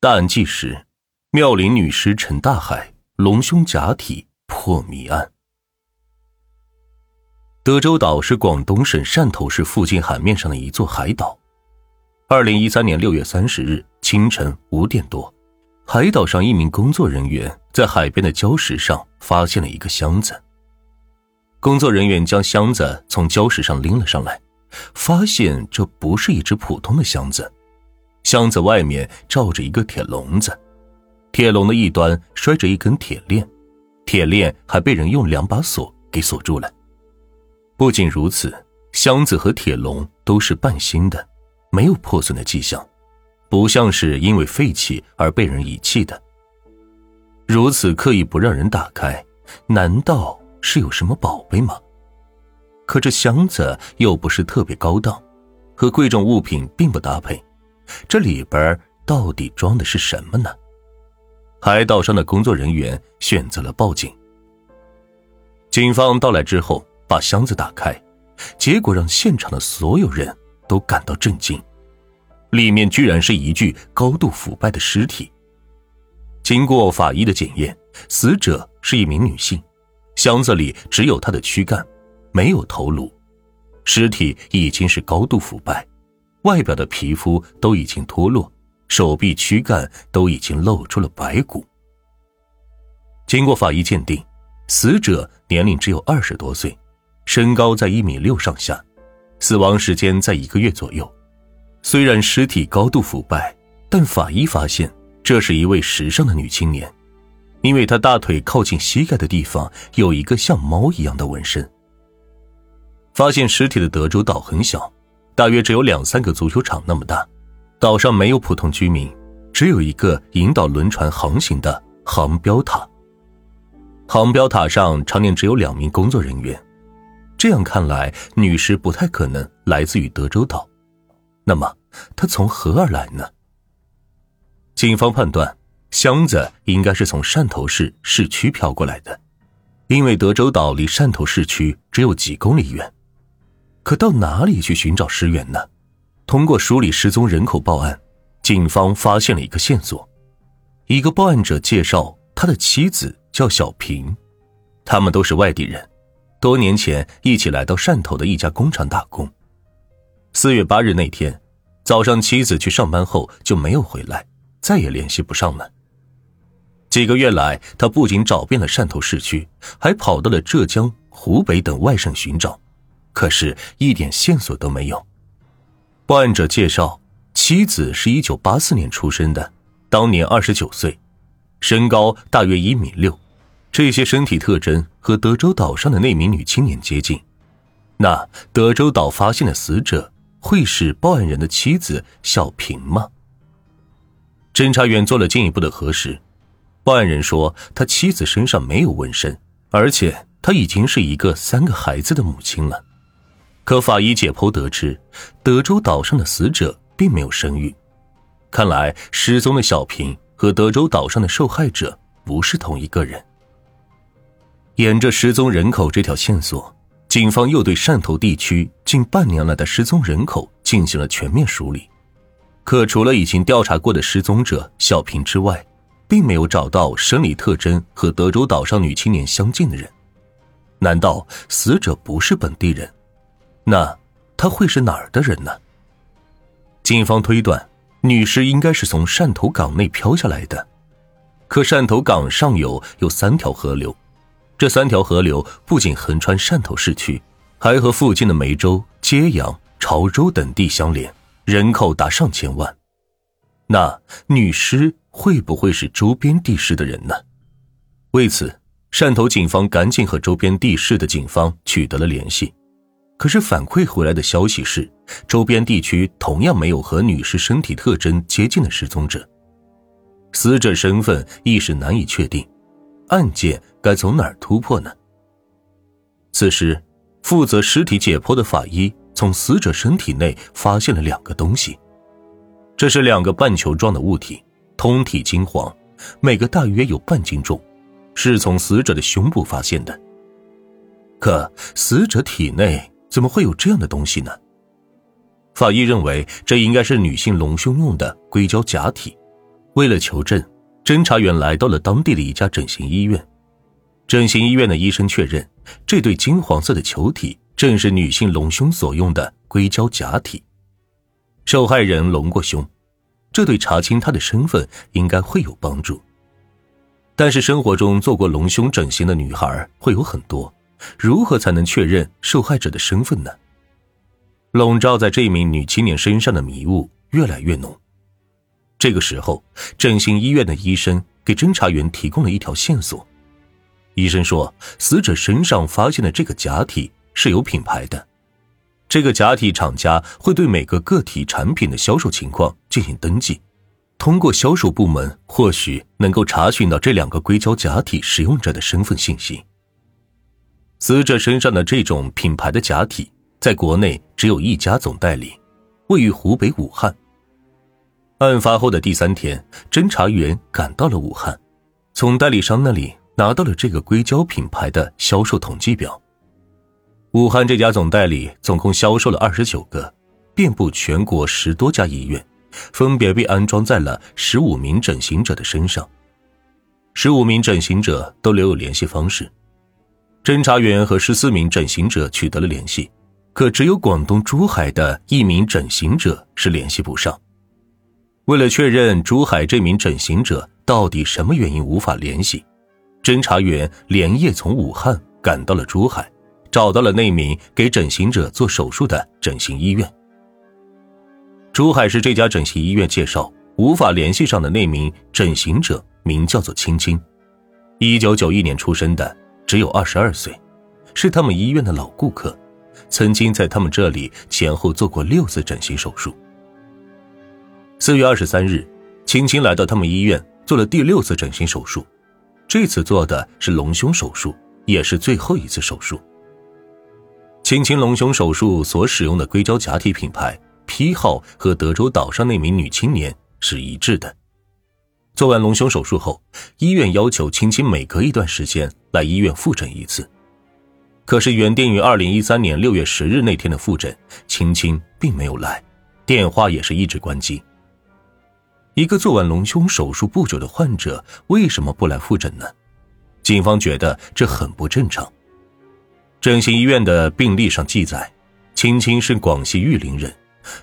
大案纪实：妙龄女尸沉大海，隆胸假体破谜案。德州岛是广东省汕头市附近海面上的一座海岛。二零一三年六月三十日清晨五点多，海岛上一名工作人员在海边的礁石上发现了一个箱子。工作人员将箱子从礁石上拎了上来，发现这不是一只普通的箱子。箱子外面罩着一个铁笼子，铁笼的一端拴着一根铁链，铁链还被人用两把锁给锁住了。不仅如此，箱子和铁笼都是半新的，没有破损的迹象，不像是因为废弃而被人遗弃的。如此刻意不让人打开，难道是有什么宝贝吗？可这箱子又不是特别高档，和贵重物品并不搭配。这里边到底装的是什么呢？海岛上的工作人员选择了报警。警方到来之后，把箱子打开，结果让现场的所有人都感到震惊，里面居然是一具高度腐败的尸体。经过法医的检验，死者是一名女性，箱子里只有她的躯干，没有头颅，尸体已经是高度腐败。外表的皮肤都已经脱落，手臂、躯干都已经露出了白骨。经过法医鉴定，死者年龄只有二十多岁，身高在一米六上下，死亡时间在一个月左右。虽然尸体高度腐败，但法医发现这是一位时尚的女青年，因为她大腿靠近膝盖的地方有一个像猫一样的纹身。发现尸体的德州岛很小。大约只有两三个足球场那么大，岛上没有普通居民，只有一个引导轮船航行的航标塔。航标塔上常年只有两名工作人员，这样看来，女尸不太可能来自于德州岛。那么，她从何而来呢？警方判断，箱子应该是从汕头市市区飘过来的，因为德州岛离汕头市区只有几公里远。可到哪里去寻找尸源呢？通过梳理失踪人口报案，警方发现了一个线索。一个报案者介绍，他的妻子叫小平，他们都是外地人，多年前一起来到汕头的一家工厂打工。四月八日那天早上，妻子去上班后就没有回来，再也联系不上了。几个月来，他不仅找遍了汕头市区，还跑到了浙江、湖北等外省寻找。可是，一点线索都没有。报案者介绍，妻子是一九八四年出生的，当年二十九岁，身高大约一米六，这些身体特征和德州岛上的那名女青年接近。那德州岛发现的死者会是报案人的妻子小平吗？侦查员做了进一步的核实，报案人说他妻子身上没有纹身，而且他已经是一个三个孩子的母亲了。可法医解剖得知，德州岛上的死者并没有生育，看来失踪的小平和德州岛上的受害者不是同一个人。沿着失踪人口这条线索，警方又对汕头地区近半年来的失踪人口进行了全面梳理，可除了已经调查过的失踪者小平之外，并没有找到生理特征和德州岛上女青年相近的人。难道死者不是本地人？那他会是哪儿的人呢？警方推断，女尸应该是从汕头港内漂下来的。可汕头港上游有三条河流，这三条河流不仅横穿汕头市区，还和附近的梅州、揭阳、潮州等地相连，人口达上千万。那女尸会不会是周边地市的人呢？为此，汕头警方赶紧和周边地市的警方取得了联系。可是反馈回来的消息是，周边地区同样没有和女尸身体特征接近的失踪者，死者身份一时难以确定，案件该从哪儿突破呢？此时，负责尸体解剖的法医从死者身体内发现了两个东西，这是两个半球状的物体，通体金黄，每个大约有半斤重，是从死者的胸部发现的。可死者体内。怎么会有这样的东西呢？法医认为这应该是女性隆胸用的硅胶假体，为了求证，侦查员来到了当地的一家整形医院。整形医院的医生确认，这对金黄色的球体正是女性隆胸所用的硅胶假体。受害人隆过胸，这对查清她的身份应该会有帮助。但是生活中做过隆胸整形的女孩会有很多，如何才能确认受害者的身份呢？笼罩在这名女青年身上的迷雾越来越浓。这个时候，整形医院的医生给侦查员提供了一条线索。医生说，死者身上发现的这个假体是有品牌的，这个假体厂家会对每个个体产品的销售情况进行登记，通过销售部门或许能够查询到这两个硅胶假体使用者的身份信息。死者身上的这种品牌的假体，在国内只有一家总代理，位于湖北武汉。案发后的第三天，侦查员赶到了武汉，从代理商那里。拿到了这个硅胶品牌的销售统计表。武汉这家总代理总共销售了二十九个，遍布全国十多家医院，分别被安装在了十五名整形者的身上。十五名整形者都留有联系方式，侦查员和十四名整形者取得了联系，可只有广东珠海的一名整形者是联系不上。为了确认珠海这名整形者到底什么原因无法联系。侦查员连夜从武汉赶到了珠海，找到了那名给整形者做手术的整形医院。珠海市这家整形医院介绍，无法联系上的那名整形者名叫做青青，一九九一年出生的，只有二十二岁，是他们医院的老顾客，曾经在他们这里前后做过六次整形手术。四月二十三日，青青来到他们医院做了第六次整形手术。这次做的是隆胸手术，也是最后一次手术。青青隆胸手术所使用的硅胶假体品牌批号和德州岛上那名女青年是一致的。做完隆胸手术后，医院要求青青每隔一段时间来医院复诊一次。可是原定于二零一三年六月十日那天的复诊，青青并没有来，电话也是一直关机。一个做完隆胸手术不久的患者为什么不来复诊呢？警方觉得这很不正常。整形医院的病历上记载，青青是广西玉林人。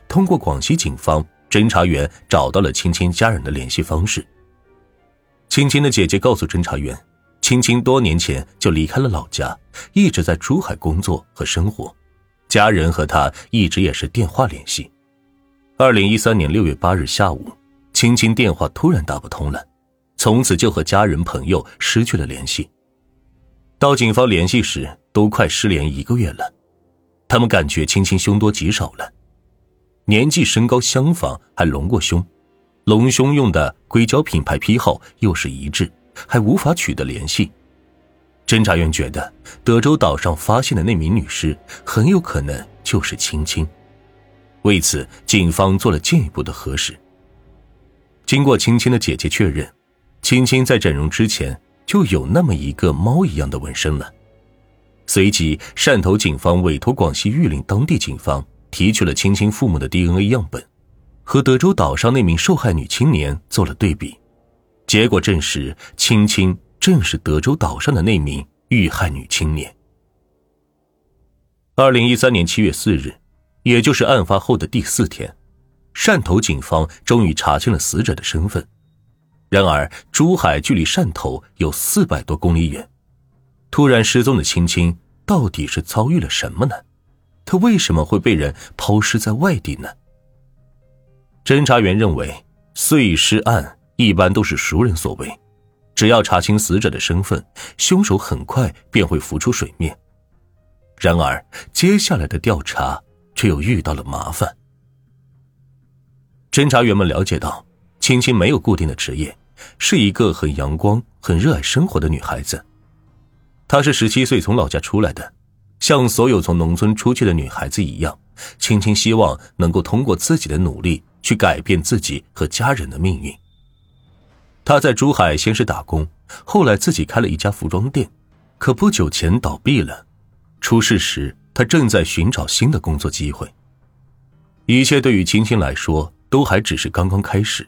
通过广西警方，侦查员找到了青青家人的联系方式。青青的姐姐告诉侦查员，青青多年前就离开了老家，一直在珠海工作和生活，家人和他一直也是电话联系。二零一三年六月八日下午。青青电话突然打不通了，从此就和家人朋友失去了联系。到警方联系时，都快失联一个月了。他们感觉青青凶多吉少了，年纪身高相仿，还隆过胸，隆胸用的硅胶品牌批号又是一致，还无法取得联系。侦查员觉得德州岛上发现的那名女尸很有可能就是青青，为此，警方做了进一步的核实。经过青青的姐姐确认，青青在整容之前就有那么一个猫一样的纹身了。随即，汕头警方委托广西玉林当地警方提取了青青父母的 DNA 样本，和德州岛上那名受害女青年做了对比，结果证实青青正是德州岛上的那名遇害女青年。二零一三年七月四日，也就是案发后的第四天。汕头警方终于查清了死者的身份，然而珠海距离汕头有四百多公里远，突然失踪的青青到底是遭遇了什么呢？她为什么会被人抛尸在外地呢？侦查员认为，碎尸案一般都是熟人所为，只要查清死者的身份，凶手很快便会浮出水面。然而，接下来的调查却又遇到了麻烦。侦查员们了解到，青青没有固定的职业，是一个很阳光、很热爱生活的女孩子。她是十七岁从老家出来的，像所有从农村出去的女孩子一样，青青希望能够通过自己的努力去改变自己和家人的命运。他在珠海先是打工，后来自己开了一家服装店，可不久前倒闭了。出事时，他正在寻找新的工作机会。一切对于青青来说。都还只是刚刚开始，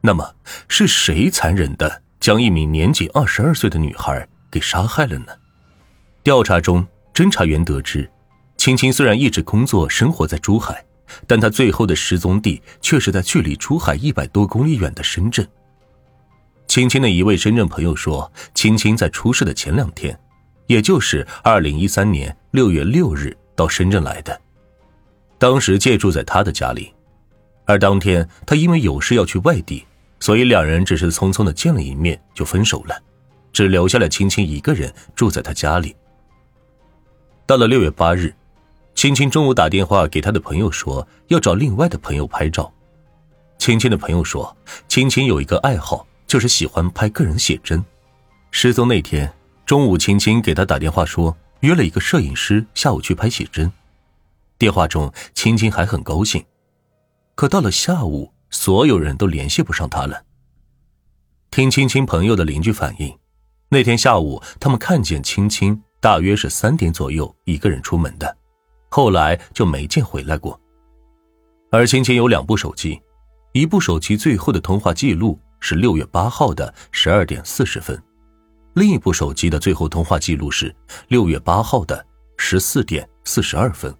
那么是谁残忍的将一名年仅二十二岁的女孩给杀害了呢？调查中，侦查员得知，青青虽然一直工作生活在珠海，但他最后的失踪地却是在距离珠海一百多公里远的深圳。青青的一位深圳朋友说，青青在出事的前两天，也就是二零一三年六月六日到深圳来的，当时借住在他的家里，而当天他因为有事要去外地，所以两人只是匆匆的见了一面就分手了，只留下了青青一个人住在他家里。到了六月八日，青青中午打电话给他的朋友说要找另外的朋友拍照，青青的朋友说，青青有一个爱好。就是喜欢拍个人写真。失踪那天中午，青青给他打电话说约了一个摄影师下午去拍写真。电话中，青青还很高兴。可到了下午，所有人都联系不上他了。听青青朋友的邻居反映，那天下午他们看见青青大约是三点左右一个人出门的，后来就没见回来过。而青青有两部手机，一部手机最后的通话记录。是六月八号的十二点四十分，另一部手机的最后通话记录是六月八号的十四点四十二分。